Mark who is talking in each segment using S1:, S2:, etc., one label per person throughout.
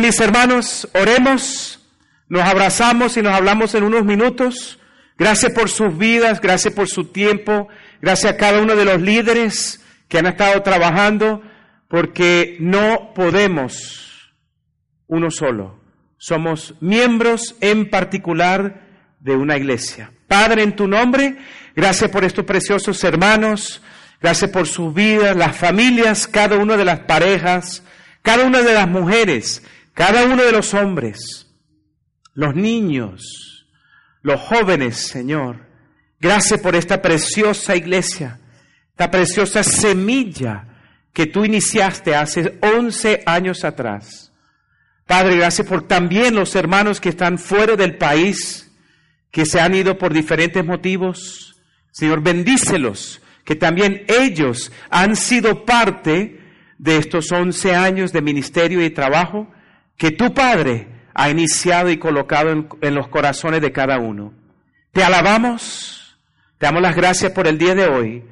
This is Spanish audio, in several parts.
S1: Mis hermanos, oremos, nos abrazamos y nos hablamos en unos minutos. Gracias por sus vidas, gracias por su tiempo, gracias a cada uno de los líderes que han estado trabajando, porque no podemos uno solo. Somos miembros en particular de una iglesia. Padre, en tu nombre, gracias por estos preciosos hermanos, gracias por sus vidas, las familias, cada una de las parejas, cada una de las mujeres, cada uno de los hombres, los niños, los jóvenes, Señor. Gracias por esta preciosa iglesia, esta preciosa semilla que tú iniciaste hace 11 años atrás. Padre, gracias por también los hermanos que están fuera del país, que se han ido por diferentes motivos. Señor, bendícelos, que también ellos han sido parte de estos 11 años de ministerio y trabajo que tu Padre ha iniciado y colocado en, los corazones de cada uno. Te alabamos, te damos las gracias por el día de hoy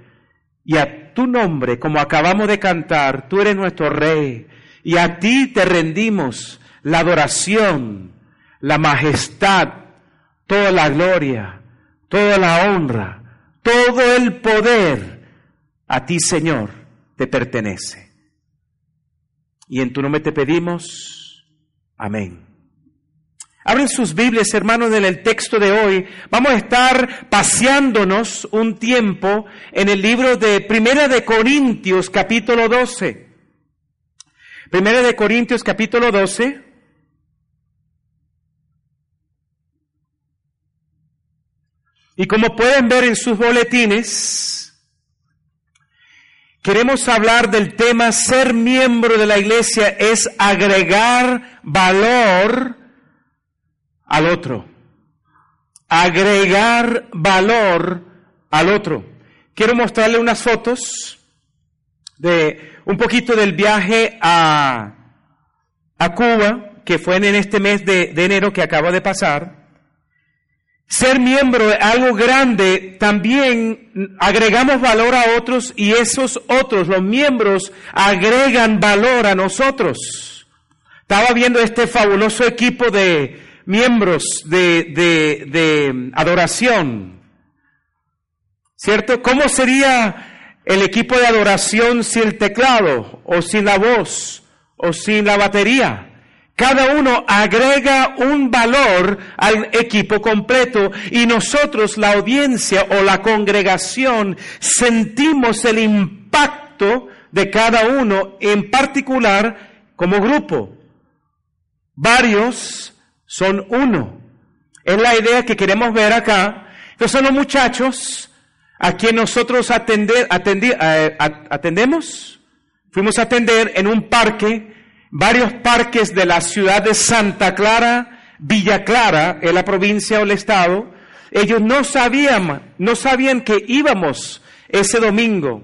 S1: y a tu nombre, como acabamos de cantar, tú eres nuestro Rey y a ti te rendimos la adoración, la majestad, toda la gloria, toda la honra, todo el poder a ti, Señor, te pertenece. Y en tu nombre te pedimos, amén. Abren sus Biblias, hermanos, en el texto de hoy. Vamos a estar paseándonos un tiempo en el libro de Primera de Corintios, capítulo 12. Primera de Corintios, capítulo 12. Y como pueden ver en sus boletines, queremos hablar del tema ser miembro de la iglesia es agregar valor al otro. Agregar valor al otro. Quiero mostrarle unas fotos de un poquito del viaje a, a Cuba, que fue en este mes de, de enero que acaba de pasar. Ser miembro de algo grande, también agregamos valor a otros y esos otros, los miembros, agregan valor a nosotros. Estaba viendo este fabuloso equipo de miembros de, de, de adoración. ¿Cierto? ¿Cómo sería el equipo de adoración sin el teclado o sin la voz o sin la batería? Cada uno agrega un valor al equipo completo y nosotros, la audiencia o la congregación, sentimos el impacto de cada uno en particular como grupo. Varios son uno. Es la idea que queremos ver acá. Estos son los muchachos a quien nosotros atender, eh, atendemos. Fuimos a atender en un parque varios parques de la ciudad de Santa Clara, Villa Clara, en la provincia o el estado, ellos no sabían, no sabían que íbamos ese domingo.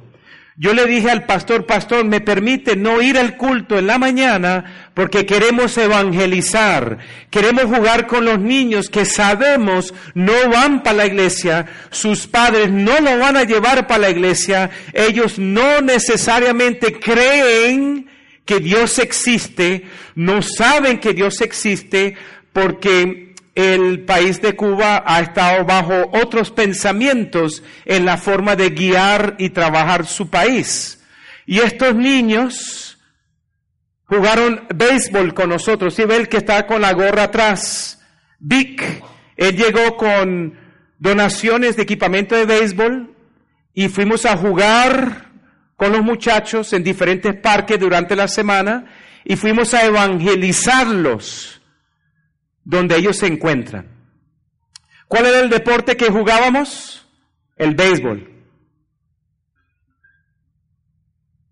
S1: Yo le dije al pastor, pastor, me permite no ir al culto en la mañana porque queremos evangelizar, queremos jugar con los niños que sabemos no van para la iglesia, sus padres no lo van a llevar para la iglesia, ellos no necesariamente creen que Dios existe, no saben que Dios existe porque el país de Cuba ha estado bajo otros pensamientos en la forma de guiar y trabajar su país. Y estos niños jugaron béisbol con nosotros. ¿Sí ve el que está con la gorra atrás? Vic, él llegó con donaciones de equipamiento de béisbol y fuimos a jugar con los muchachos en diferentes parques durante la semana y fuimos a evangelizarlos donde ellos se encuentran. ¿Cuál era el deporte que jugábamos? El béisbol.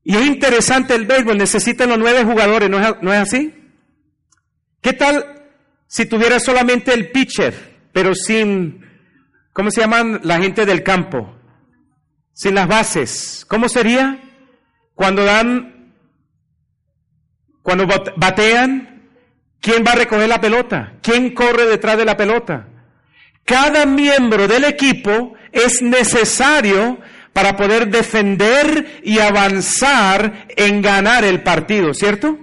S1: Y es interesante el béisbol, necesitan los nueve jugadores, ¿no es, no es así? ¿Qué tal si tuviera solamente el pitcher, pero sin, ¿cómo se llaman la gente del campo? Sin las bases. ¿Cómo sería? Cuando dan, cuando bat- batean, ¿quién va a recoger la pelota? ¿Quién corre detrás de la pelota? Cada miembro del equipo es necesario para poder defender y avanzar en ganar el partido, ¿cierto?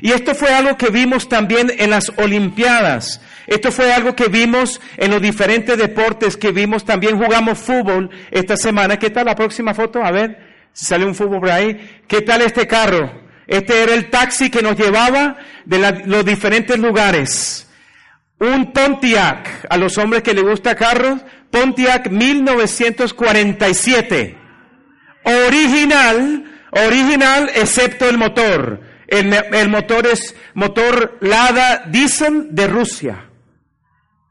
S1: Y esto fue algo que vimos también en las Olimpiadas. Esto fue algo que vimos en los diferentes deportes que vimos. También jugamos fútbol esta semana. ¿Qué tal la próxima foto? A ver, si sale un fútbol por ahí. ¿Qué tal este carro? Este era el taxi que nos llevaba de los diferentes lugares. Un Pontiac, a los hombres que les gusta carros, Pontiac 1947. Original, original excepto el motor. El motor es motor Lada Diesel de Rusia.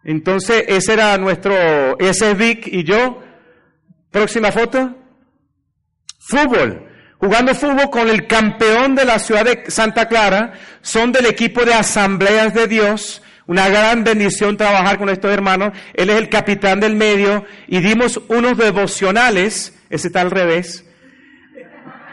S1: Entonces, ese era nuestro, ese es Vic y yo. Próxima foto. Fútbol. Jugando fútbol con el campeón de la ciudad de Santa Clara. Son del equipo de Asambleas de Dios. Una gran bendición trabajar con estos hermanos. Él es el capitán del medio y dimos unos devocionales. Ese está al revés.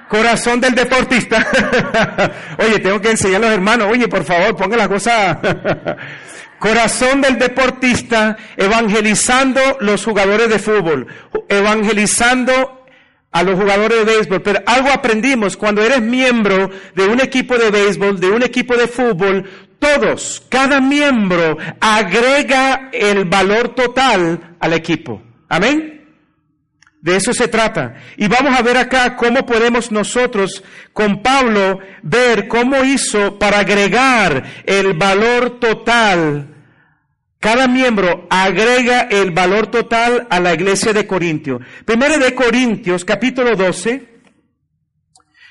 S1: Corazón del deportista. Oye, tengo que enseñar a los hermanos. Oye, por favor, ponga la cosa. Corazón del deportista, evangelizando los jugadores de fútbol, evangelizando a los jugadores de béisbol. Pero algo aprendimos, cuando eres miembro de un equipo de béisbol, de un equipo de fútbol, todos, cada miembro agrega el valor total al equipo. Amén. De eso se trata. Y vamos a ver acá cómo podemos nosotros con Pablo ver cómo hizo para agregar el valor total. Cada miembro agrega el valor total a la iglesia de Corintios. Primero de Corintios, capítulo 12.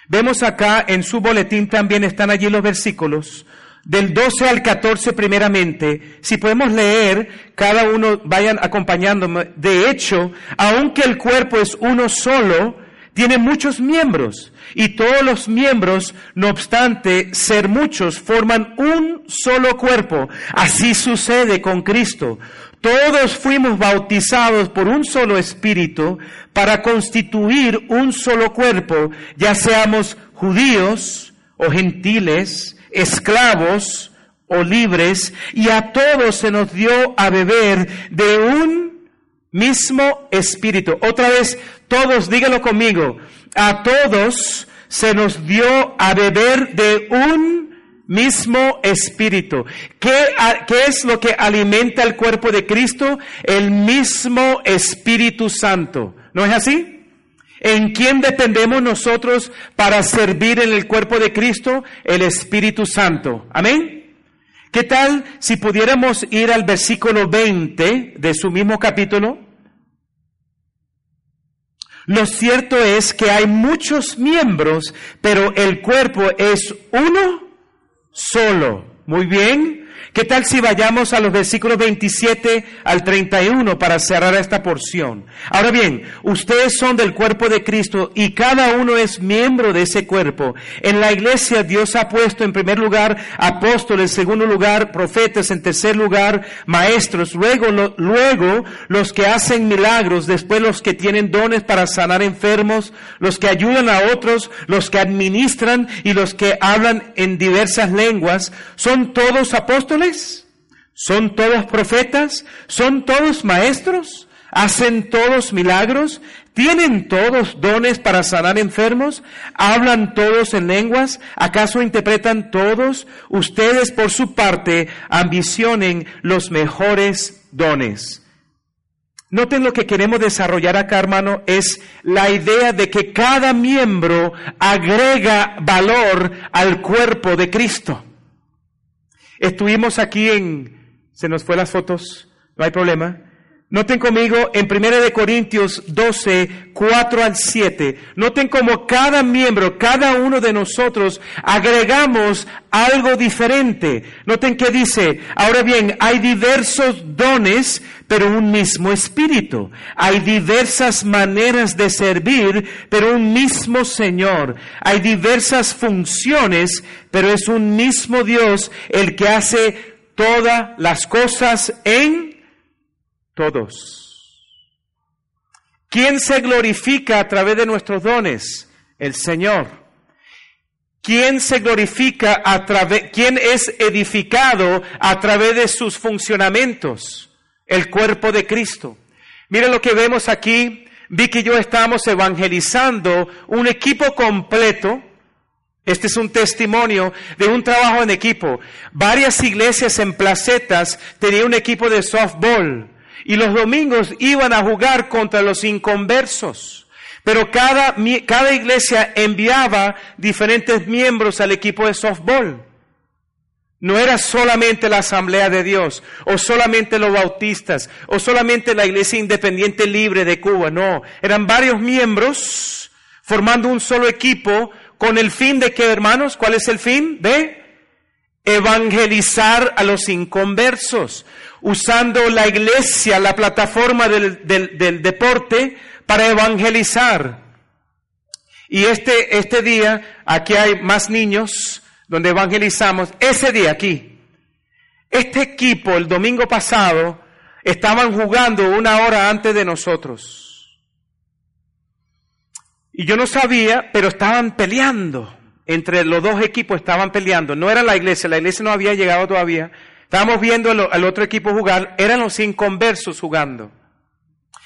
S1: Vemos acá en su boletín también están allí los versículos. Del 12 al 14 primeramente, si podemos leer, cada uno vayan acompañándome. De hecho, aunque el cuerpo es uno solo, tiene muchos miembros y todos los miembros, no obstante ser muchos, forman un solo cuerpo. Así sucede con Cristo. Todos fuimos bautizados por un solo espíritu para constituir un solo cuerpo, ya seamos judíos o gentiles, esclavos o libres, y a todos se nos dio a beber de un mismo espíritu. Otra vez, todos, díganlo conmigo, a todos se nos dio a beber de un mismo espíritu. ¿Qué, qué es lo que alimenta el cuerpo de Cristo? El mismo Espíritu Santo. ¿No es así? ¿En quién dependemos nosotros para servir en el cuerpo de Cristo? El Espíritu Santo. Amén. ¿Qué tal si pudiéramos ir al versículo 20 de su mismo capítulo? Lo cierto es que hay muchos miembros, pero el cuerpo es uno solo. Muy bien. ¿Qué tal si vayamos a los versículos 27 al 31 para cerrar esta porción? Ahora bien, ustedes son del cuerpo de Cristo y cada uno es miembro de ese cuerpo. En la iglesia Dios ha puesto en primer lugar apóstoles, en segundo lugar profetas, en tercer lugar maestros, luego, luego los que hacen milagros, después los que tienen dones para sanar enfermos, los que ayudan a otros, los que administran y los que hablan en diversas lenguas. ¿Son todos apóstoles? ¿Son todos profetas? ¿Son todos maestros? ¿Hacen todos milagros? ¿Tienen todos dones para sanar enfermos? ¿Hablan todos en lenguas? ¿Acaso interpretan todos? Ustedes por su parte ambicionen los mejores dones. Noten lo que queremos desarrollar acá, hermano, es la idea de que cada miembro agrega valor al cuerpo de Cristo. Estuvimos aquí en, se nos fue las fotos, no hay problema. Noten conmigo en 1 de Corintios 12, 4 al 7. Noten como cada miembro, cada uno de nosotros agregamos algo diferente. Noten que dice, ahora bien, hay diversos dones, pero un mismo espíritu. Hay diversas maneras de servir, pero un mismo Señor. Hay diversas funciones, pero es un mismo Dios el que hace todas las cosas en todos. ¿Quién se glorifica a través de nuestros dones? El Señor. ¿Quién se glorifica a través, quién es edificado a través de sus funcionamientos? El cuerpo de Cristo. Miren lo que vemos aquí. Vi y yo estamos evangelizando un equipo completo. Este es un testimonio de un trabajo en equipo. Varias iglesias en placetas tenían un equipo de softball y los domingos iban a jugar contra los inconversos. Pero cada, cada iglesia enviaba diferentes miembros al equipo de softball. No era solamente la Asamblea de Dios, o solamente los bautistas, o solamente la Iglesia Independiente Libre de Cuba, no. Eran varios miembros formando un solo equipo con el fin de que, hermanos, ¿cuál es el fin? De evangelizar a los inconversos usando la iglesia, la plataforma del, del, deporte, para evangelizar. Y este, este día, aquí hay más niños donde evangelizamos. Ese día aquí, este equipo el domingo pasado estaban jugando una hora antes de nosotros. Y yo no sabía, pero estaban peleando. Entre los dos equipos estaban peleando. No era la iglesia, la iglesia no había llegado todavía. Estábamos viendo al, otro equipo jugar, eran los inconversos jugando.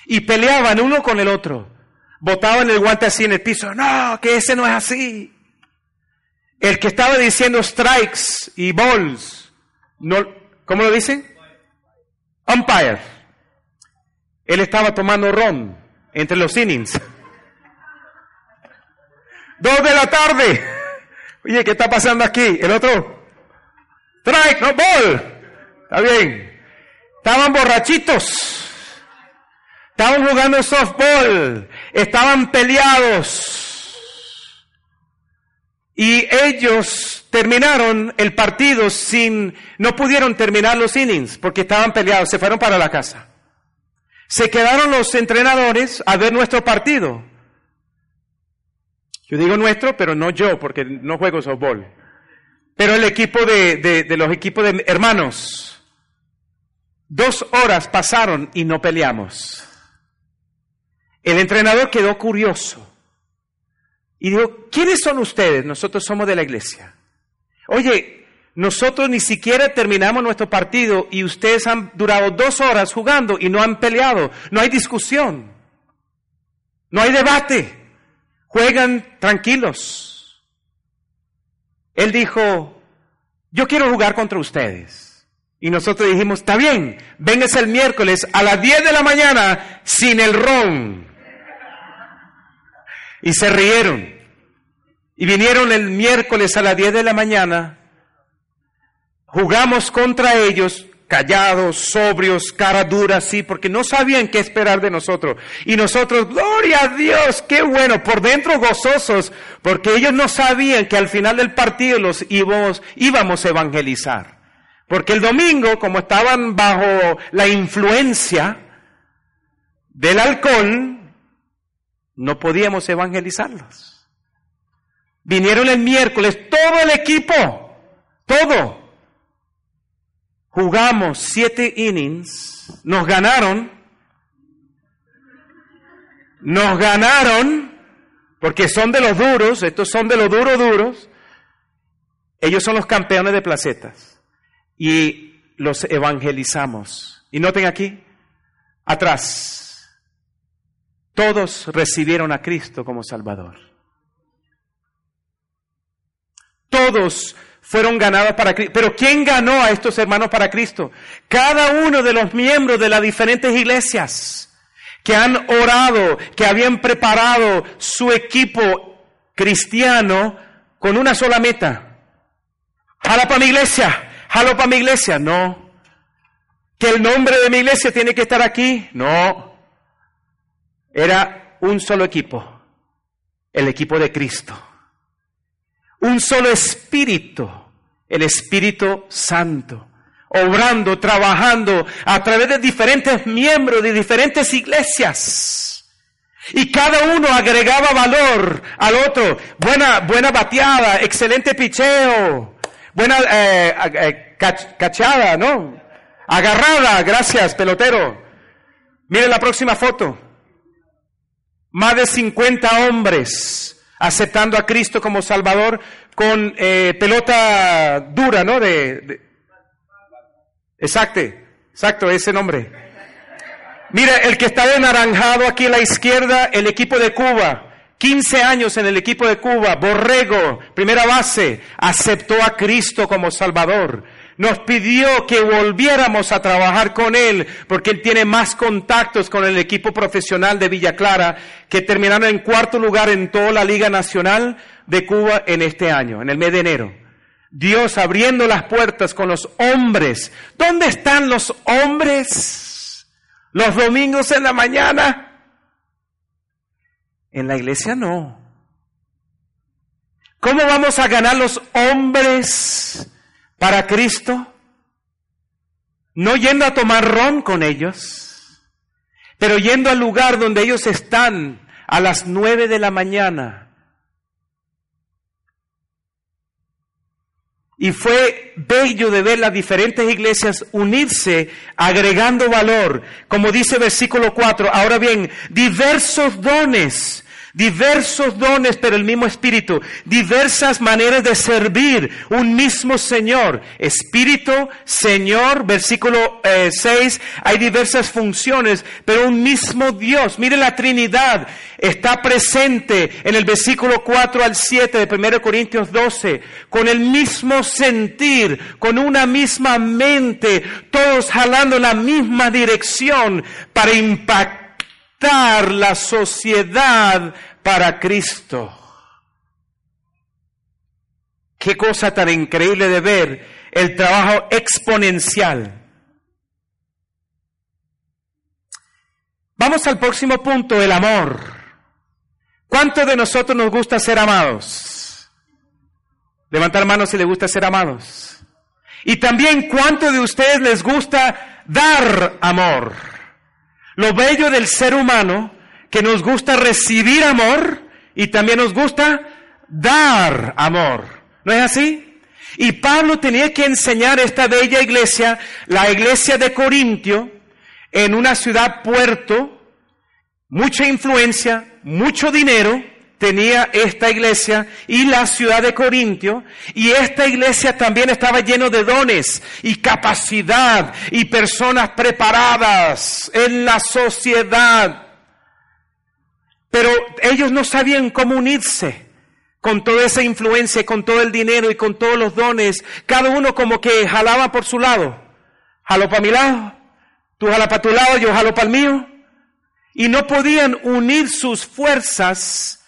S1: Y peleaban uno con el otro. Botaban el guante así en el piso. No, que ese no es así. El que estaba diciendo strikes y balls, no, ¿cómo lo dicen? Umpire. Él estaba tomando ron entre los innings. Dos de la tarde. Oye, ¿qué está pasando aquí? El otro. Strike, no ball. Está bien. Estaban borrachitos. Estaban jugando softball. Estaban peleados. Y ellos terminaron el partido sin, no pudieron terminar los innings porque estaban peleados, se fueron para la casa. Se quedaron los entrenadores a ver nuestro partido. Yo digo nuestro, pero no yo, porque no juego softball. Pero el equipo de, de los equipos de hermanos. Dos horas pasaron y no peleamos. El entrenador quedó curioso y dijo, ¿quiénes son ustedes? Nosotros somos de la iglesia. Oye, nosotros ni siquiera terminamos nuestro partido y ustedes han durado dos horas jugando y no han peleado. No hay discusión. No hay debate. Juegan tranquilos. Él dijo, yo quiero jugar contra ustedes. Y nosotros dijimos, está bien, vengas el miércoles a las 10 de la mañana sin el ron. Y se rieron. Y vinieron el miércoles a las 10 de la mañana. Jugamos contra ellos, callados, sobrios, cara dura, sí, porque no sabían qué esperar de nosotros. Y nosotros, gloria a Dios, qué bueno, por dentro gozosos, porque ellos no sabían que al final del partido los íbamos, íbamos a evangelizar. Porque el domingo, como estaban bajo la influencia del alcohol, no podíamos evangelizarlos. Vinieron el miércoles todo el equipo, todo. Jugamos siete innings, nos ganaron, nos ganaron, porque son de los duros, estos son de los duros duros, ellos son los campeones de placetas y los evangelizamos. Y noten aquí, atrás, todos recibieron a Cristo como Salvador. Todos fueron ganados para Cristo. Pero ¿quién ganó a estos hermanos para Cristo? Cada uno de los miembros de las diferentes iglesias que han orado, que habían preparado su equipo cristiano con una sola meta. Jala para mi iglesia, jalo para mi iglesia. No. ¿Que el nombre de mi iglesia tiene que estar aquí? No. Era un solo equipo, el equipo de Cristo. Un solo espíritu, el Espíritu Santo, obrando, trabajando a través de diferentes miembros de diferentes iglesias. Y cada uno agregaba valor al otro. Buena, buena bateada, excelente picheo, buena eh, eh, cach- cachada, ¿no? Agarrada, gracias, pelotero. Mire la próxima foto. Más de 50 hombres aceptando a Cristo como Salvador con eh, pelota dura, ¿no? De, Exacto, exacto, ese nombre. Mira, el que está de naranjado aquí a la izquierda, el equipo de Cuba. 15 años en el equipo de Cuba, Borrego, primera base, aceptó a Cristo como Salvador. Nos pidió que volviéramos a trabajar con Él, porque Él tiene más contactos con el equipo profesional de Villa Clara, que terminaron en cuarto lugar en toda la Liga Nacional de Cuba en este año, en el mes de enero. Dios abriendo las puertas con los hombres. ¿Dónde están los hombres? Los domingos en la mañana. En la iglesia no. ¿Cómo vamos a ganar los hombres para Cristo? No yendo a tomar ron con ellos, pero yendo al lugar donde ellos están a las nueve de la mañana. Y fue bello de ver las diferentes iglesias unirse, agregando valor. Como dice versículo 4, ahora bien, diversos dones, diversos dones, pero el mismo espíritu, diversas maneras de servir, un mismo Señor. Espíritu, Señor, versículo 6, hay diversas funciones, pero un mismo Dios. Mire la Trinidad, está presente en el versículo 4 al 7 de 1 Corintios 12, con el mismo sentir, con una misma mente, todos jalando en la misma dirección para impactar la sociedad para Cristo. Qué cosa tan increíble de ver el trabajo exponencial. Vamos al próximo punto, el amor. ¿Cuántos de nosotros nos gusta ser amados? Levantar manos si les gusta ser amados. Y también, ¿cuántos de ustedes les gusta dar amor? Lo bello del ser humano, que nos gusta recibir amor y también nos gusta dar amor. ¿No es así? Y Pablo tenía que enseñar esta bella iglesia, la iglesia de Corintio, en una ciudad puerto, mucha influencia, mucho dinero tenía esta iglesia y la ciudad de Corintio, y esta iglesia también estaba lleno de dones y capacidad y personas preparadas en la sociedad. Pero ellos no sabían cómo unirse con toda esa influencia, con todo el dinero y con todos los dones. Cada uno como que jalaba por su lado. Jalo para mi lado, tú jala para tu lado, yo jalo para el mío. Y no podían unir sus fuerzas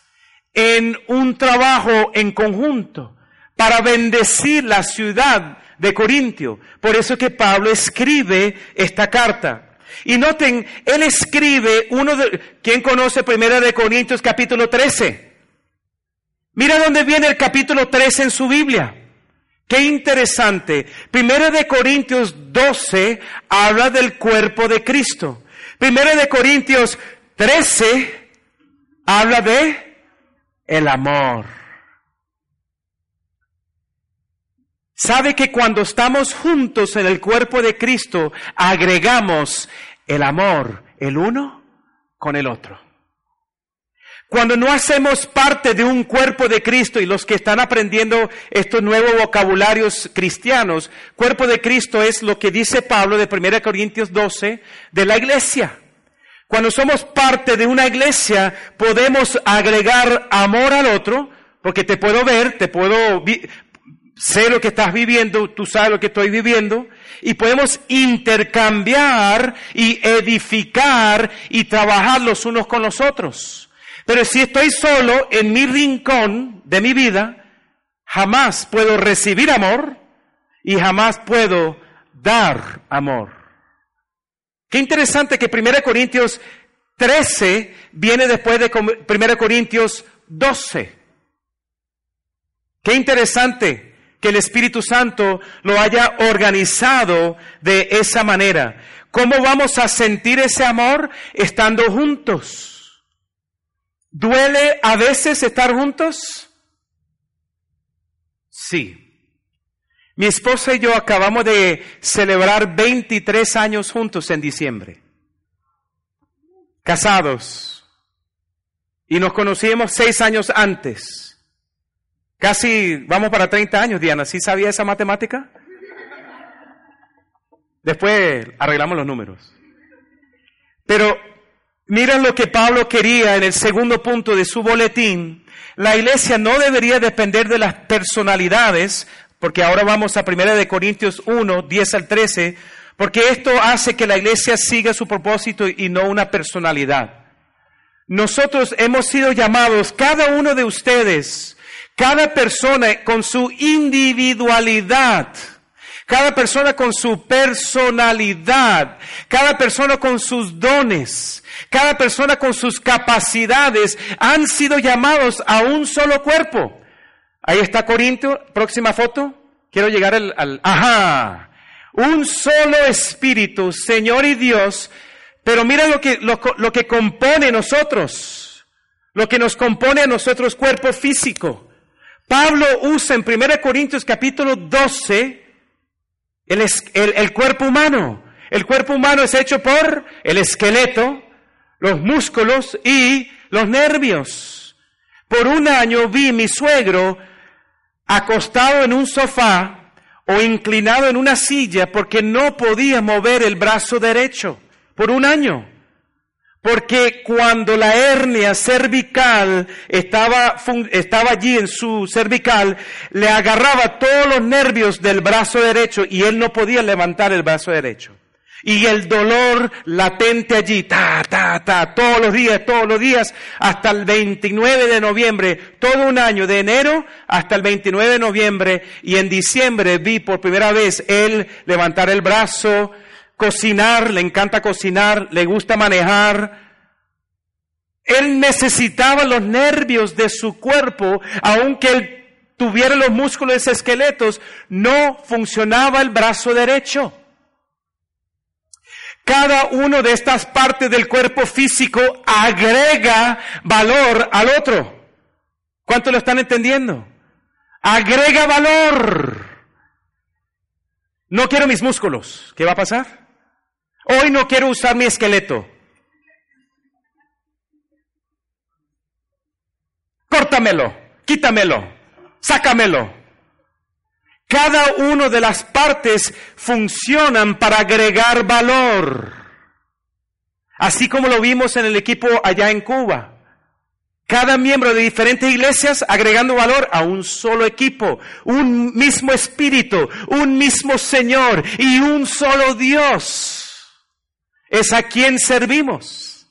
S1: en un trabajo en conjunto para bendecir la ciudad de Corintio. Por eso que Pablo escribe esta carta. Y noten, él escribe uno de, ¿quién conoce Primera de Corintios capítulo 13? Mira dónde viene el capítulo 13 en su Biblia. Qué interesante. Primera de Corintios 12 habla del cuerpo de Cristo. Primera de Corintios 13 habla de el amor. Sabe que cuando estamos juntos en el cuerpo de Cristo, agregamos el amor, el uno con el otro. Cuando no hacemos parte de un cuerpo de Cristo y los que están aprendiendo estos nuevos vocabularios cristianos, cuerpo de Cristo es lo que dice Pablo de 1 Corintios 12 de la iglesia. Cuando somos parte de una iglesia, podemos agregar amor al otro, porque te puedo ver, te puedo, sé lo que estás viviendo, tú sabes lo que estoy viviendo, y podemos intercambiar y edificar y trabajar los unos con los otros. Pero si estoy solo en mi rincón de mi vida, jamás puedo recibir amor y jamás puedo dar amor. Qué interesante que 1 Corintios 13 viene después de 1 Corintios 12. Qué interesante que el Espíritu Santo lo haya organizado de esa manera. ¿Cómo vamos a sentir ese amor estando juntos? ¿Duele a veces estar juntos? Sí. Mi esposa y yo acabamos de celebrar 23 años juntos en diciembre. Casados. Y nos conocíamos seis años antes. Casi vamos para 30 años, Diana. ¿Sí sabía esa matemática? Después arreglamos los números. Pero miren lo que Pablo quería en el segundo punto de su boletín. La iglesia no debería depender de las personalidades porque ahora vamos a 1 de Corintios 1, 10 al 13, porque esto hace que la iglesia siga su propósito y no una personalidad. Nosotros hemos sido llamados, cada uno de ustedes, cada persona con su individualidad, cada persona con su personalidad, cada persona con sus dones, cada persona con sus capacidades, han sido llamados a un solo cuerpo. Ahí está Corinto, próxima foto. Quiero llegar al, ajá. Un solo espíritu, Señor y Dios, pero mira lo que, lo, lo que compone nosotros, lo que nos compone a nosotros cuerpo físico. Pablo usa en 1 Corintios capítulo 12 el, el, el cuerpo humano. El cuerpo humano es hecho por el esqueleto, los músculos y los nervios. Por un año vi mi suegro acostado en un sofá o inclinado en una silla porque no podía mover el brazo derecho por un año. Porque cuando la hernia cervical estaba, estaba allí en su cervical, le agarraba todos los nervios del brazo derecho y él no podía levantar el brazo derecho. Y el dolor latente allí, ta, ta, ta, todos los días, todos los días, hasta el 29 de noviembre, todo un año, de enero hasta el 29 de noviembre, y en diciembre vi por primera vez él levantar el brazo, cocinar, le encanta cocinar, le gusta manejar. Él necesitaba los nervios de su cuerpo, aunque él tuviera los músculos esqueletos, no funcionaba el brazo derecho. Cada una de estas partes del cuerpo físico agrega valor al otro. ¿Cuánto lo están entendiendo? Agrega valor. No quiero mis músculos. ¿Qué va a pasar? Hoy no quiero usar mi esqueleto. Córtamelo, quítamelo, sácamelo. Cada una de las partes funcionan para agregar valor. Así como lo vimos en el equipo allá en Cuba. Cada miembro de diferentes iglesias agregando valor a un solo equipo, un mismo espíritu, un mismo Señor y un solo Dios. Es a quien servimos.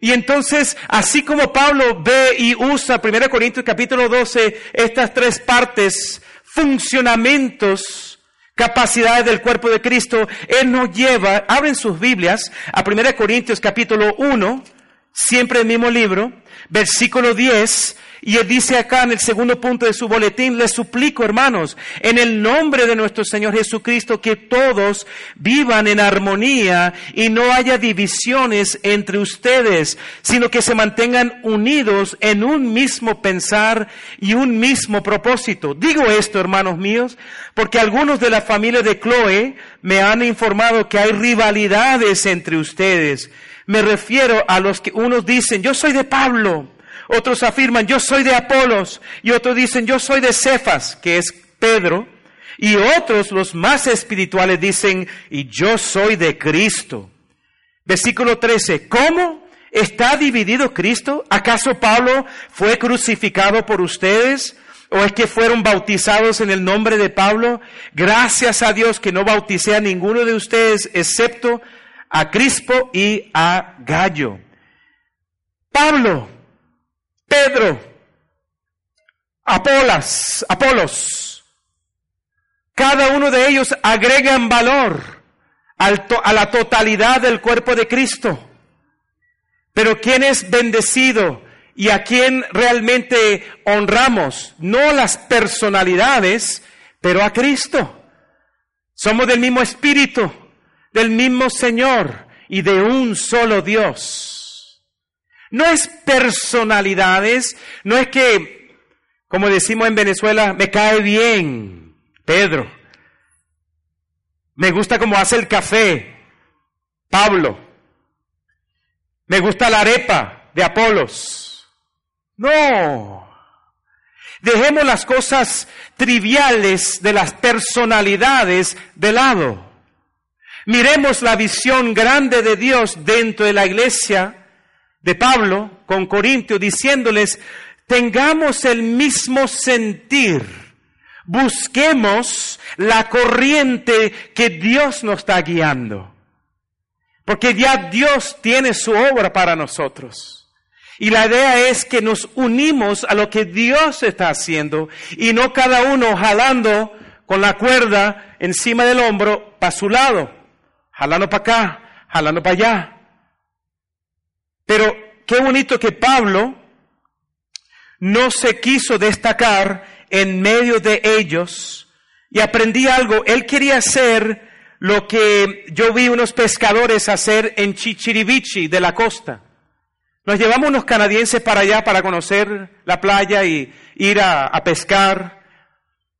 S1: Y entonces, así como Pablo ve y usa 1 Corintios capítulo 12 estas tres partes funcionamientos, capacidades del cuerpo de Cristo, Él nos lleva, abren sus Biblias a 1 Corintios capítulo 1, siempre el mismo libro, versículo 10, y él dice acá en el segundo punto de su boletín, les suplico hermanos, en el nombre de nuestro Señor Jesucristo, que todos vivan en armonía y no haya divisiones entre ustedes, sino que se mantengan unidos en un mismo pensar y un mismo propósito. Digo esto, hermanos míos, porque algunos de la familia de Chloe me han informado que hay rivalidades entre ustedes. Me refiero a los que unos dicen, yo soy de Pablo, otros afirman, yo soy de Apolos, y otros dicen, yo soy de Cefas, que es Pedro, y otros, los más espirituales, dicen, y yo soy de Cristo. Versículo 13, ¿cómo está dividido Cristo? ¿Acaso Pablo fue crucificado por ustedes? ¿O es que fueron bautizados en el nombre de Pablo? Gracias a Dios que no bauticé a ninguno de ustedes excepto a Crispo y a Gallo. Pablo, Pedro, Apolas, Apolos, cada uno de ellos agregan valor a la totalidad del cuerpo de Cristo. Pero ¿quién es bendecido y a quién realmente honramos? No las personalidades, pero a Cristo. Somos del mismo espíritu, del mismo Señor y de un solo Dios. No es personalidades, no es que, como decimos en Venezuela, me cae bien Pedro. Me gusta cómo hace el café Pablo. Me gusta la arepa de Apolos. No. Dejemos las cosas triviales de las personalidades de lado. Miremos la visión grande de Dios dentro de la iglesia de Pablo con Corintios diciéndoles, tengamos el mismo sentir, busquemos la corriente que Dios nos está guiando, porque ya Dios tiene su obra para nosotros. Y la idea es que nos unimos a lo que Dios está haciendo y no cada uno jalando con la cuerda encima del hombro para su lado, jalando para acá, jalando para allá. Pero qué bonito que Pablo no se quiso destacar en medio de ellos y aprendí algo. Él quería hacer lo que yo vi unos pescadores hacer en Chichirivichi de la costa. Nos llevamos unos canadienses para allá para conocer la playa y ir a, a pescar.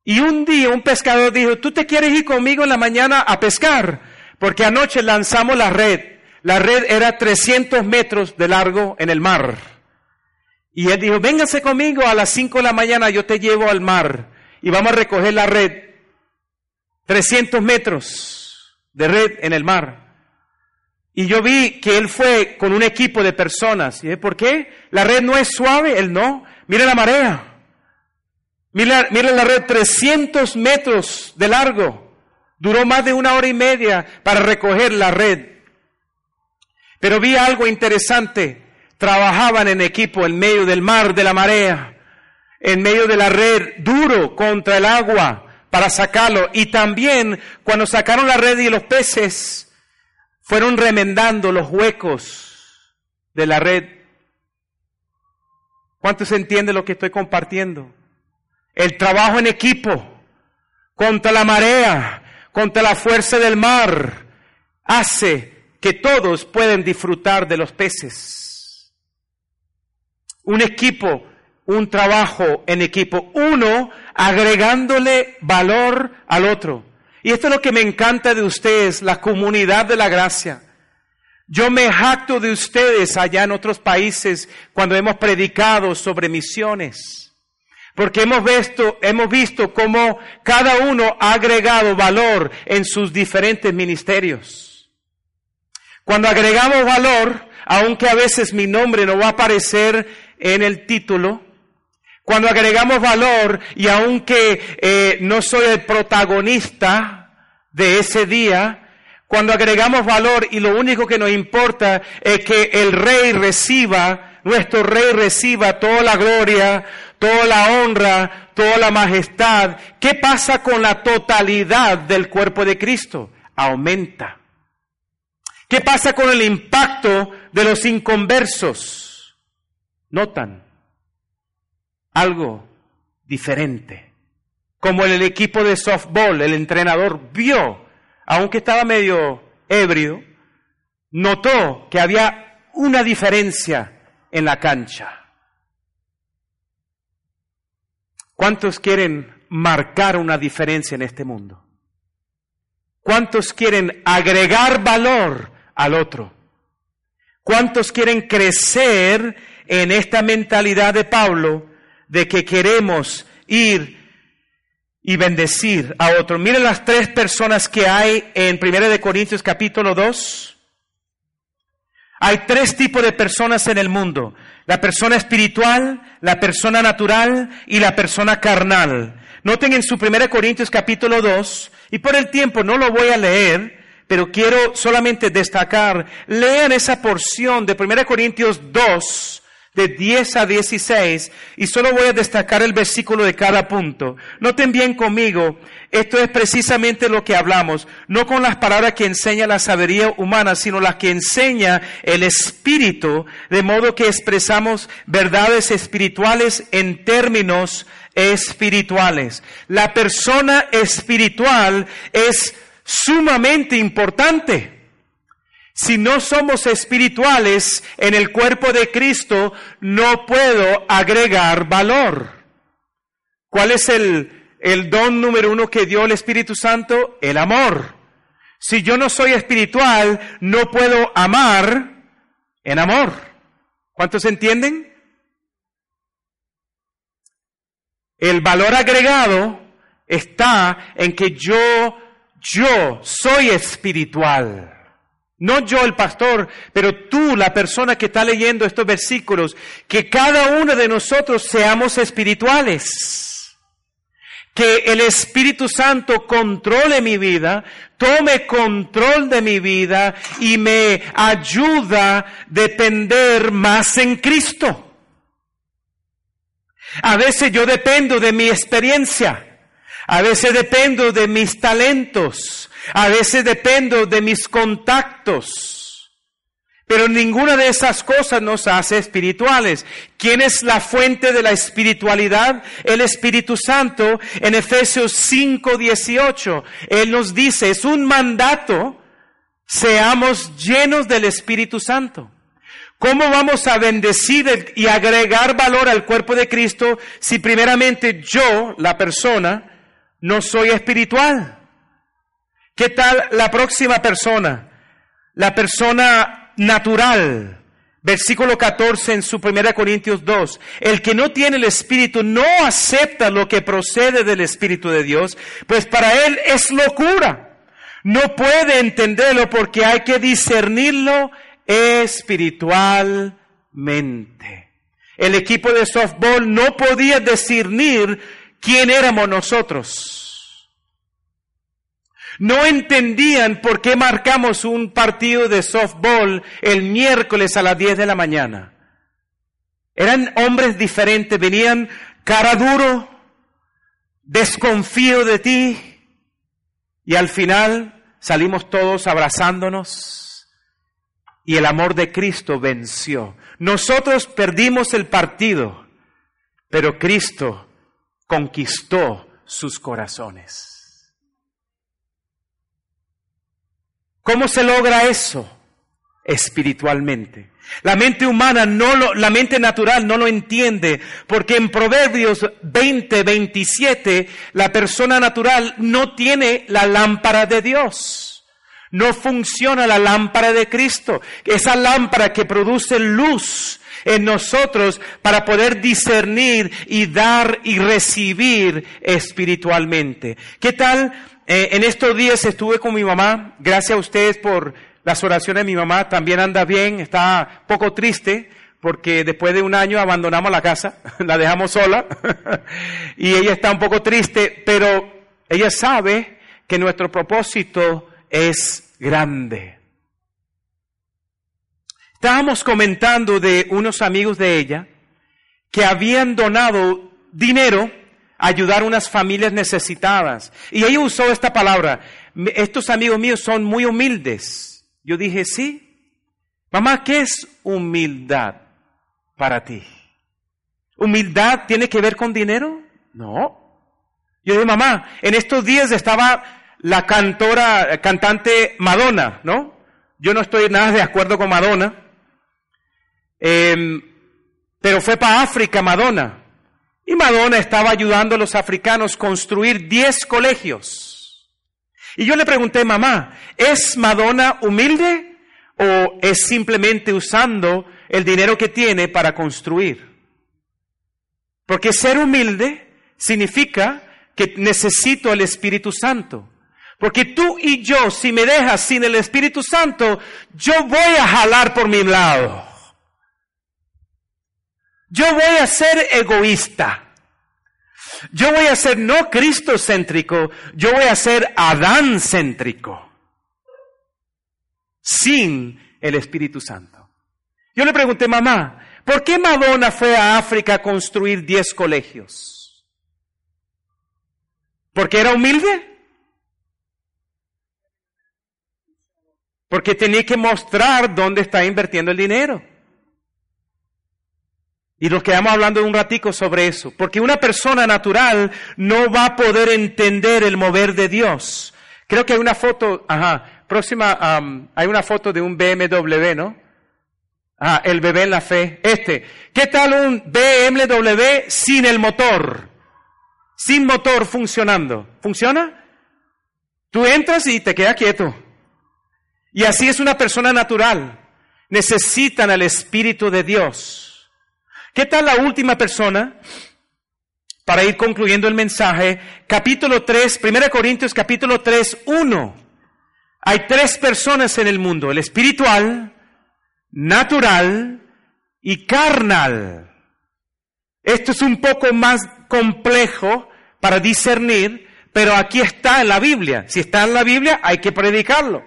S1: Y un día un pescador dijo, ¿tú te quieres ir conmigo en la mañana a pescar? Porque anoche lanzamos la red. La red era 300 metros de largo en el mar. Y él dijo, véngase conmigo a las 5 de la mañana, yo te llevo al mar y vamos a recoger la red. 300 metros de red en el mar. Y yo vi que él fue con un equipo de personas. ¿Y dije, por qué? La red no es suave, él no. Mira la marea. Mira, mira la red, 300 metros de largo. Duró más de una hora y media para recoger la red. Pero vi algo interesante. Trabajaban en equipo en medio del mar, de la marea, en medio de la red, duro contra el agua para sacarlo. Y también cuando sacaron la red y los peces, fueron remendando los huecos de la red. ¿Cuántos entienden lo que estoy compartiendo? El trabajo en equipo contra la marea, contra la fuerza del mar, hace que todos pueden disfrutar de los peces. Un equipo, un trabajo en equipo, uno agregándole valor al otro. Y esto es lo que me encanta de ustedes, la comunidad de la gracia. Yo me jacto de ustedes allá en otros países cuando hemos predicado sobre misiones. Porque hemos visto, hemos visto cómo cada uno ha agregado valor en sus diferentes ministerios. Cuando agregamos valor, aunque a veces mi nombre no va a aparecer en el título, cuando agregamos valor y aunque eh, no soy el protagonista de ese día, cuando agregamos valor y lo único que nos importa es que el rey reciba, nuestro rey reciba toda la gloria, toda la honra, toda la majestad, ¿qué pasa con la totalidad del cuerpo de Cristo? Aumenta. ¿Qué pasa con el impacto de los inconversos? Notan algo diferente. Como el equipo de softball, el entrenador vio, aunque estaba medio ebrio, notó que había una diferencia en la cancha. ¿Cuántos quieren marcar una diferencia en este mundo? ¿Cuántos quieren agregar valor al otro? ¿Cuántos quieren crecer en esta mentalidad de Pablo de que queremos ir y bendecir a otro? Miren las tres personas que hay en 1 de Corintios capítulo 2. Hay tres tipos de personas en el mundo. La persona espiritual, la persona natural y la persona carnal. Noten en su 1 Corintios capítulo 2, y por el tiempo no lo voy a leer, pero quiero solamente destacar, lean esa porción de 1 Corintios 2, de 10 a 16 y solo voy a destacar el versículo de cada punto. Noten bien conmigo, esto es precisamente lo que hablamos, no con las palabras que enseña la sabiduría humana, sino las que enseña el Espíritu, de modo que expresamos verdades espirituales en términos espirituales. La persona espiritual es sumamente importante. Si no somos espirituales en el cuerpo de Cristo, no puedo agregar valor. ¿Cuál es el, el don número uno que dio el Espíritu Santo? El amor. Si yo no soy espiritual, no puedo amar en amor. ¿Cuántos entienden? El valor agregado está en que yo, yo soy espiritual. No yo el pastor, pero tú, la persona que está leyendo estos versículos, que cada uno de nosotros seamos espirituales. Que el Espíritu Santo controle mi vida, tome control de mi vida y me ayuda a depender más en Cristo. A veces yo dependo de mi experiencia. A veces dependo de mis talentos. A veces dependo de mis contactos. Pero ninguna de esas cosas nos hace espirituales. ¿Quién es la fuente de la espiritualidad? El Espíritu Santo. En Efesios 5, 18, Él nos dice, es un mandato, seamos llenos del Espíritu Santo. ¿Cómo vamos a bendecir y agregar valor al cuerpo de Cristo si primeramente yo, la persona, no soy espiritual? ¿Qué tal la próxima persona? La persona natural. Versículo 14 en su 1 Corintios 2. El que no tiene el Espíritu no acepta lo que procede del Espíritu de Dios, pues para él es locura. No puede entenderlo porque hay que discernirlo espiritualmente. El equipo de softball no podía discernir quién éramos nosotros. No entendían por qué marcamos un partido de softball el miércoles a las 10 de la mañana. Eran hombres diferentes, venían cara duro, desconfío de ti, y al final salimos todos abrazándonos y el amor de Cristo venció. Nosotros perdimos el partido, pero Cristo conquistó sus corazones. ¿Cómo se logra eso? Espiritualmente. La mente humana no lo, la mente natural no lo entiende, porque en Proverbios 20, 27, la persona natural no tiene la lámpara de Dios. No funciona la lámpara de Cristo. Esa lámpara que produce luz en nosotros para poder discernir y dar y recibir espiritualmente. ¿Qué tal eh, en estos días estuve con mi mamá. Gracias a ustedes por las oraciones de mi mamá. También anda bien, está poco triste porque después de un año abandonamos la casa, la dejamos sola y ella está un poco triste, pero ella sabe que nuestro propósito es grande. Estábamos comentando de unos amigos de ella que habían donado dinero ayudar a unas familias necesitadas. Y ella usó esta palabra, estos amigos míos son muy humildes. Yo dije, sí. Mamá, ¿qué es humildad para ti? ¿Humildad tiene que ver con dinero? No. Yo dije, mamá, en estos días estaba la cantora, cantante Madonna, ¿no? Yo no estoy nada de acuerdo con Madonna. Em, pero fue para África Madonna. Y Madonna estaba ayudando a los africanos a construir 10 colegios. Y yo le pregunté, mamá, ¿es Madonna humilde o es simplemente usando el dinero que tiene para construir? Porque ser humilde significa que necesito el Espíritu Santo. Porque tú y yo, si me dejas sin el Espíritu Santo, yo voy a jalar por mi lado. Yo voy a ser egoísta. Yo voy a ser no Cristo-céntrico, yo voy a ser Adán-céntrico. Sin el Espíritu Santo. Yo le pregunté, mamá, ¿Por qué Madonna fue a África a construir 10 colegios? ¿Porque era humilde? Porque tenía que mostrar dónde está invirtiendo el dinero. Y nos quedamos hablando un ratico sobre eso. Porque una persona natural no va a poder entender el mover de Dios. Creo que hay una foto, ajá, próxima, um, hay una foto de un BMW, ¿no? Ah, el bebé en la fe. Este. ¿Qué tal un BMW sin el motor? Sin motor funcionando. ¿Funciona? Tú entras y te quedas quieto. Y así es una persona natural. Necesitan al Espíritu de Dios. ¿Qué tal la última persona? Para ir concluyendo el mensaje, capítulo 3, 1 Corintios capítulo 3, 1. Hay tres personas en el mundo, el espiritual, natural y carnal. Esto es un poco más complejo para discernir, pero aquí está en la Biblia. Si está en la Biblia, hay que predicarlo.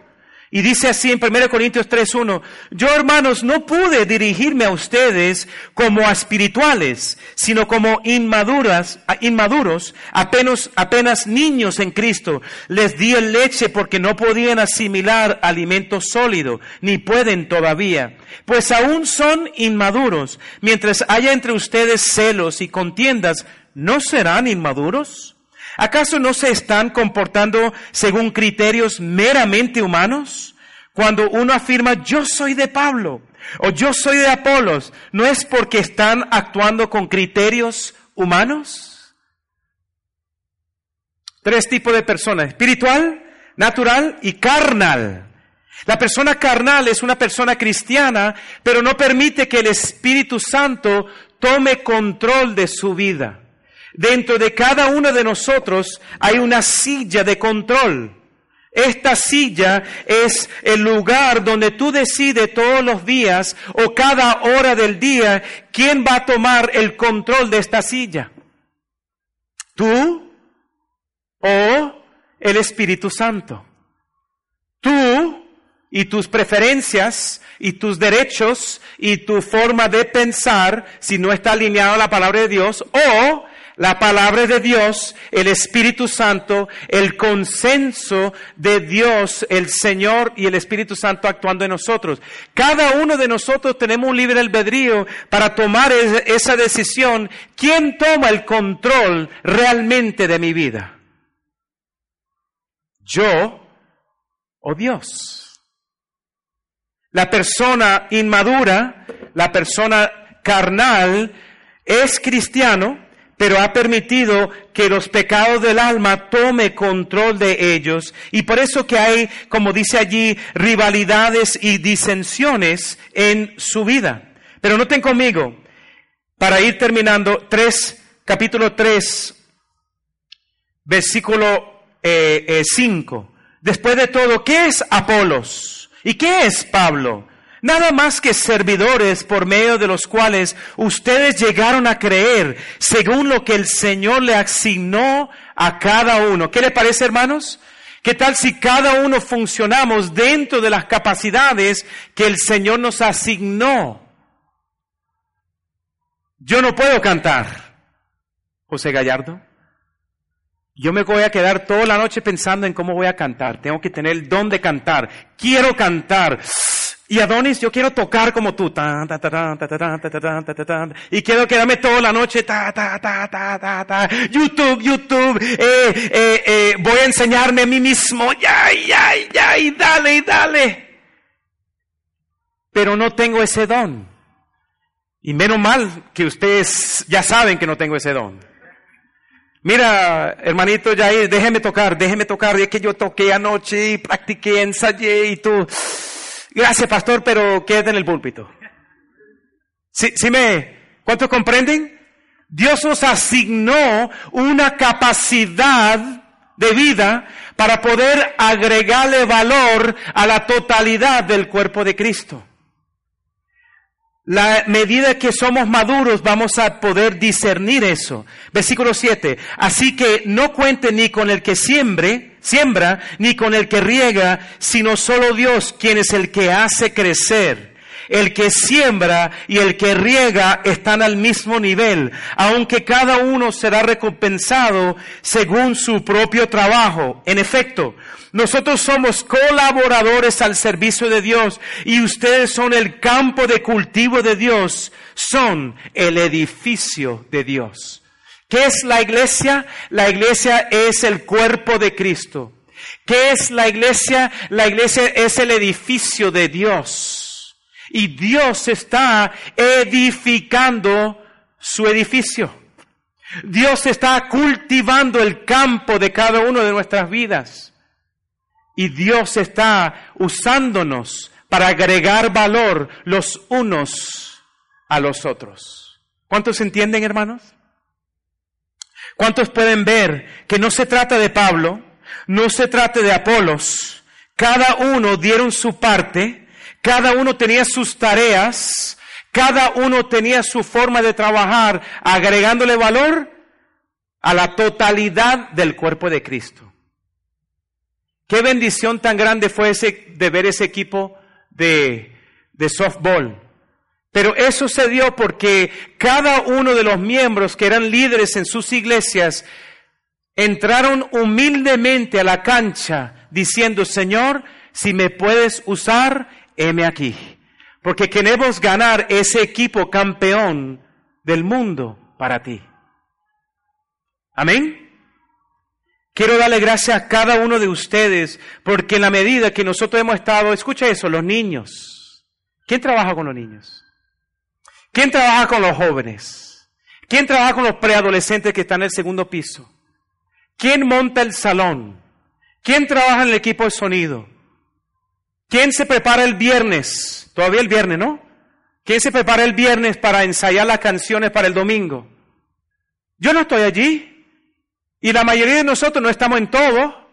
S1: Y dice así en 1 Corintios 3.1, yo hermanos no pude dirigirme a ustedes como a espirituales, sino como inmaduras, inmaduros, apenas, apenas niños en Cristo. Les di el leche porque no podían asimilar alimento sólido, ni pueden todavía. Pues aún son inmaduros. Mientras haya entre ustedes celos y contiendas, ¿no serán inmaduros? ¿Acaso no se están comportando según criterios meramente humanos? Cuando uno afirma yo soy de Pablo o yo soy de Apolos, ¿no es porque están actuando con criterios humanos? Tres tipos de personas, espiritual, natural y carnal. La persona carnal es una persona cristiana, pero no permite que el Espíritu Santo tome control de su vida. Dentro de cada uno de nosotros hay una silla de control. Esta silla es el lugar donde tú decides todos los días o cada hora del día quién va a tomar el control de esta silla. ¿Tú o el Espíritu Santo? Tú y tus preferencias y tus derechos y tu forma de pensar, si no está alineado a la palabra de Dios, o la palabra de Dios, el Espíritu Santo, el consenso de Dios, el Señor y el Espíritu Santo actuando en nosotros. Cada uno de nosotros tenemos un libre albedrío para tomar esa decisión. ¿Quién toma el control realmente de mi vida? ¿Yo o Dios? La persona inmadura, la persona carnal, es cristiano, pero ha permitido que los pecados del alma tome control de ellos y por eso que hay, como dice allí, rivalidades y disensiones en su vida. Pero noten conmigo, para ir terminando, tres, capítulo 3, versículo 5. Eh, eh, Después de todo, ¿qué es Apolos? ¿Y qué es Pablo? Nada más que servidores por medio de los cuales ustedes llegaron a creer según lo que el Señor le asignó a cada uno. ¿Qué le parece, hermanos? ¿Qué tal si cada uno funcionamos dentro de las capacidades que el Señor nos asignó? Yo no puedo cantar, José Gallardo. Yo me voy a quedar toda la noche pensando en cómo voy a cantar. Tengo que tener el don de cantar. Quiero cantar. Y Adonis, yo quiero tocar como tú. Y quiero quedarme toda la noche. YouTube, YouTube. Eh, eh, eh, voy a enseñarme a mí mismo. Ya, ya, ya. Y dale, y dale. Pero no tengo ese don. Y menos mal que ustedes ya saben que no tengo ese don. Mira, hermanito Jair, déjeme tocar, déjeme tocar. Y es que yo toqué anoche y practiqué, ensayé y tú. Gracias, pastor, pero quédate en el púlpito. ¿Sí, sí me, ¿cuántos comprenden? Dios nos asignó una capacidad de vida para poder agregarle valor a la totalidad del cuerpo de Cristo. La medida que somos maduros vamos a poder discernir eso. Versículo 7. Así que no cuente ni con el que siembre, siembra, ni con el que riega, sino solo Dios, quien es el que hace crecer. El que siembra y el que riega están al mismo nivel, aunque cada uno será recompensado según su propio trabajo. En efecto, nosotros somos colaboradores al servicio de Dios y ustedes son el campo de cultivo de Dios, son el edificio de Dios. ¿Qué es la iglesia? La iglesia es el cuerpo de Cristo. ¿Qué es la iglesia? La iglesia es el edificio de Dios. Y Dios está edificando su edificio. Dios está cultivando el campo de cada uno de nuestras vidas. Y Dios está usándonos para agregar valor los unos a los otros. ¿Cuántos entienden, hermanos? ¿Cuántos pueden ver que no se trata de Pablo, no se trata de Apolos? Cada uno dieron su parte, cada uno tenía sus tareas, cada uno tenía su forma de trabajar, agregándole valor a la totalidad del cuerpo de Cristo. Qué bendición tan grande fue ese, de ver ese equipo de, de softball. Pero eso se dio porque cada uno de los miembros que eran líderes en sus iglesias entraron humildemente a la cancha diciendo, Señor, si me puedes usar, heme aquí. Porque queremos ganar ese equipo campeón del mundo para ti. Amén. Quiero darle gracias a cada uno de ustedes porque en la medida que nosotros hemos estado, escucha eso, los niños. ¿Quién trabaja con los niños? ¿Quién trabaja con los jóvenes? ¿Quién trabaja con los preadolescentes que están en el segundo piso? ¿Quién monta el salón? ¿Quién trabaja en el equipo de sonido? ¿Quién se prepara el viernes? Todavía el viernes, ¿no? ¿Quién se prepara el viernes para ensayar las canciones para el domingo? Yo no estoy allí. Y la mayoría de nosotros no estamos en todo.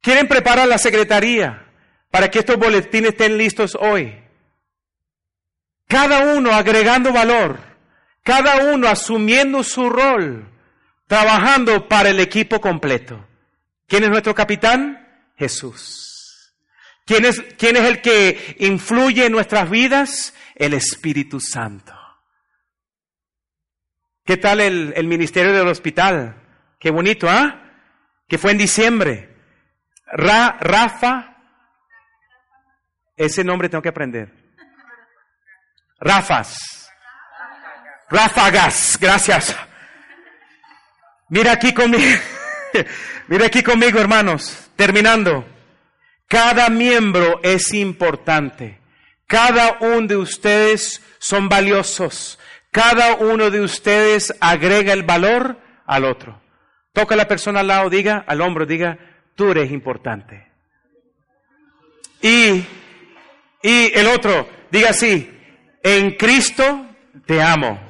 S1: Quieren preparar la secretaría para que estos boletines estén listos hoy. Cada uno agregando valor, cada uno asumiendo su rol, trabajando para el equipo completo. ¿Quién es nuestro capitán? Jesús. ¿Quién es, quién es el que influye en nuestras vidas? El Espíritu Santo. ¿Qué tal el, el ministerio del hospital? Qué bonito, ¿ah? Que fue en diciembre. Ra, Rafa. Ese nombre tengo que aprender. Rafas. Ráfagas. Gracias. Mira aquí conmigo. Mira aquí conmigo, hermanos. Terminando. Cada miembro es importante. Cada uno de ustedes son valiosos. Cada uno de ustedes agrega el valor al otro. Toca a la persona al lado, diga, al hombro, diga, tú eres importante. Y, y el otro, diga así, en Cristo te amo.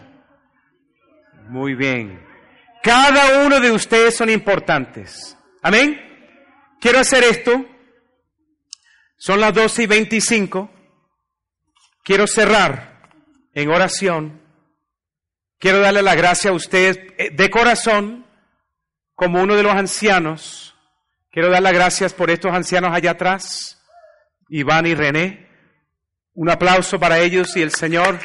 S1: Muy bien. Cada uno de ustedes son importantes. Amén. Quiero hacer esto. Son las 12 y 25. Quiero cerrar en oración. Quiero darle la gracia a ustedes eh, de corazón, como uno de los ancianos. Quiero dar las gracias por estos ancianos allá atrás, Iván y René. Un aplauso para ellos y el Señor.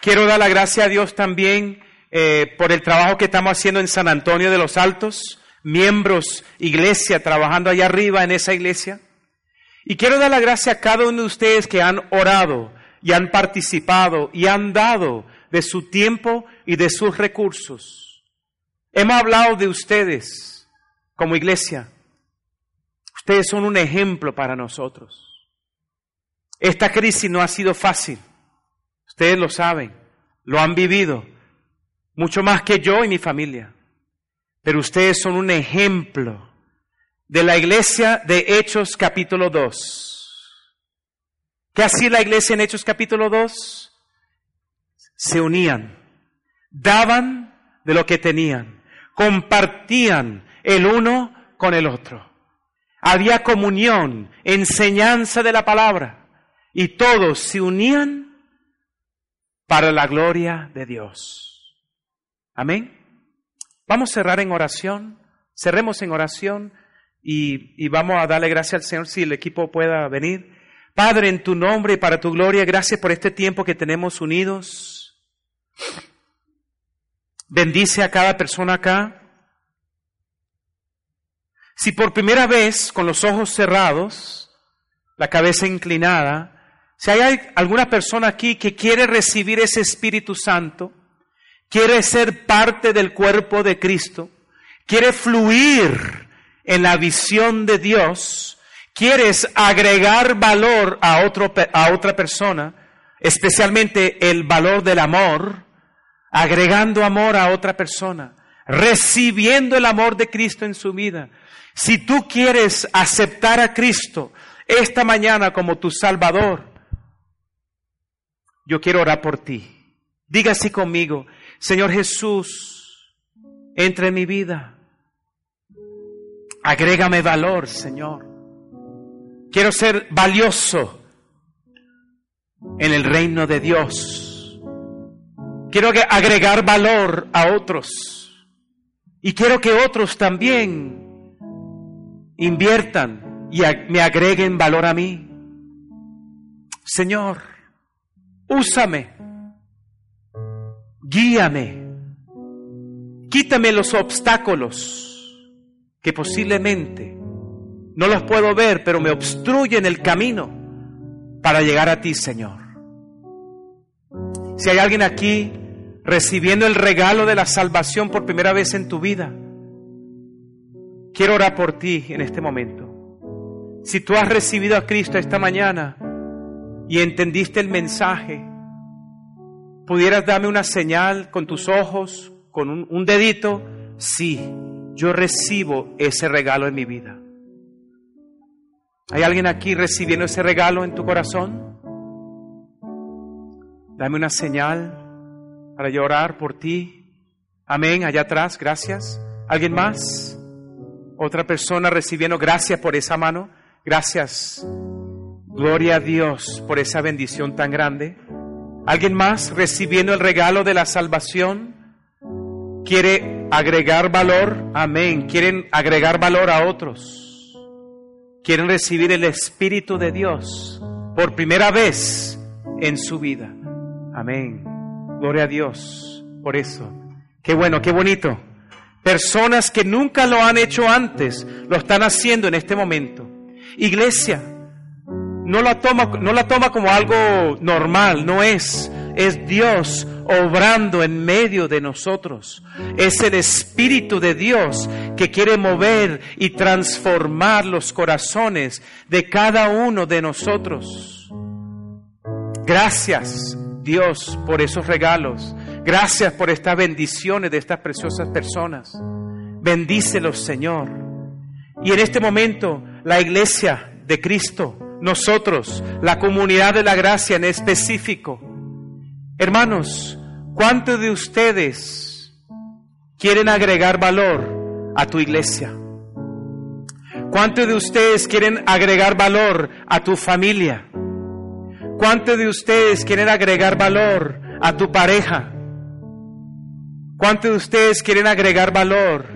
S1: Quiero dar la gracia a Dios también eh, por el trabajo que estamos haciendo en San Antonio de los Altos, miembros, iglesia, trabajando allá arriba en esa iglesia. Y quiero dar la gracia a cada uno de ustedes que han orado y han participado y han dado de su tiempo y de sus recursos. Hemos hablado de ustedes como iglesia. Ustedes son un ejemplo para nosotros. Esta crisis no ha sido fácil. Ustedes lo saben, lo han vivido, mucho más que yo y mi familia. Pero ustedes son un ejemplo de la iglesia de Hechos capítulo 2. ¿Qué hacía la iglesia en Hechos capítulo 2? Se unían, daban de lo que tenían, compartían el uno con el otro. Había comunión, enseñanza de la palabra y todos se unían para la gloria de Dios. Amén. Vamos a cerrar en oración. Cerremos en oración y, y vamos a darle gracias al Señor si el equipo pueda venir. Padre, en tu nombre y para tu gloria, gracias por este tiempo que tenemos unidos. Bendice a cada persona acá. Si por primera vez, con los ojos cerrados, la cabeza inclinada, si hay alguna persona aquí que quiere recibir ese Espíritu Santo, quiere ser parte del cuerpo de Cristo, quiere fluir en la visión de Dios, quieres agregar valor a, otro, a otra persona, especialmente el valor del amor, agregando amor a otra persona, recibiendo el amor de Cristo en su vida. Si tú quieres aceptar a Cristo esta mañana como tu Salvador, yo quiero orar por ti. Diga así conmigo, Señor Jesús, entre en mi vida. Agrégame valor, Señor. Quiero ser valioso en el reino de Dios. Quiero agregar valor a otros. Y quiero que otros también inviertan y me agreguen valor a mí. Señor, úsame, guíame, quítame los obstáculos que posiblemente no los puedo ver, pero me obstruyen el camino para llegar a ti, Señor. Si hay alguien aquí recibiendo el regalo de la salvación por primera vez en tu vida, quiero orar por ti en este momento. Si tú has recibido a Cristo esta mañana y entendiste el mensaje, pudieras darme una señal con tus ojos, con un, dedito, sí, yo recibo ese regalo en mi vida. ¿Hay alguien aquí recibiendo ese regalo en tu corazón? Dame una señal para llorar por ti. Amén, allá atrás, gracias. ¿Alguien más? Otra persona recibiendo gracias por esa mano. Gracias. Gloria a Dios por esa bendición tan grande. ¿Alguien más recibiendo el regalo de la salvación? ¿Quiere agregar valor? Amén. ¿Quieren agregar valor a otros? ¿Quieren recibir el Espíritu de Dios por primera vez en su vida? Amén. Gloria a Dios por eso. Qué bueno, qué bonito. Personas que nunca lo han hecho antes, lo están haciendo en este momento. Iglesia, no la toma, no la toma como algo normal, no es. Es Dios obrando en medio de nosotros. Es el Espíritu de Dios que quiere mover y transformar los corazones de cada uno de nosotros. Gracias Dios por esos regalos. Gracias por estas bendiciones de estas preciosas personas. Bendícelos Señor. Y en este momento la iglesia de Cristo nosotros, la comunidad de la gracia en específico. Hermanos, ¿cuántos de ustedes quieren agregar valor a tu iglesia? ¿Cuántos de ustedes quieren agregar valor a tu familia? ¿Cuántos de ustedes quieren agregar valor a tu pareja? ¿Cuántos de ustedes quieren agregar valor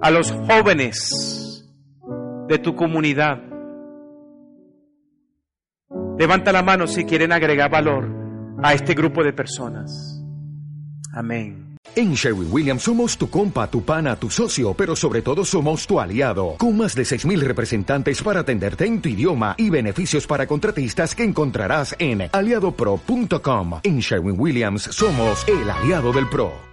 S1: a los jóvenes de tu comunidad? Levanta la mano si quieren agregar valor a este grupo de personas. Amén.
S2: En Sherwin Williams somos tu compa, tu pana, tu socio, pero sobre todo somos tu aliado, con más de 6.000 representantes para atenderte en tu idioma y beneficios para contratistas que encontrarás en aliadopro.com. En Sherwin Williams somos el aliado del PRO.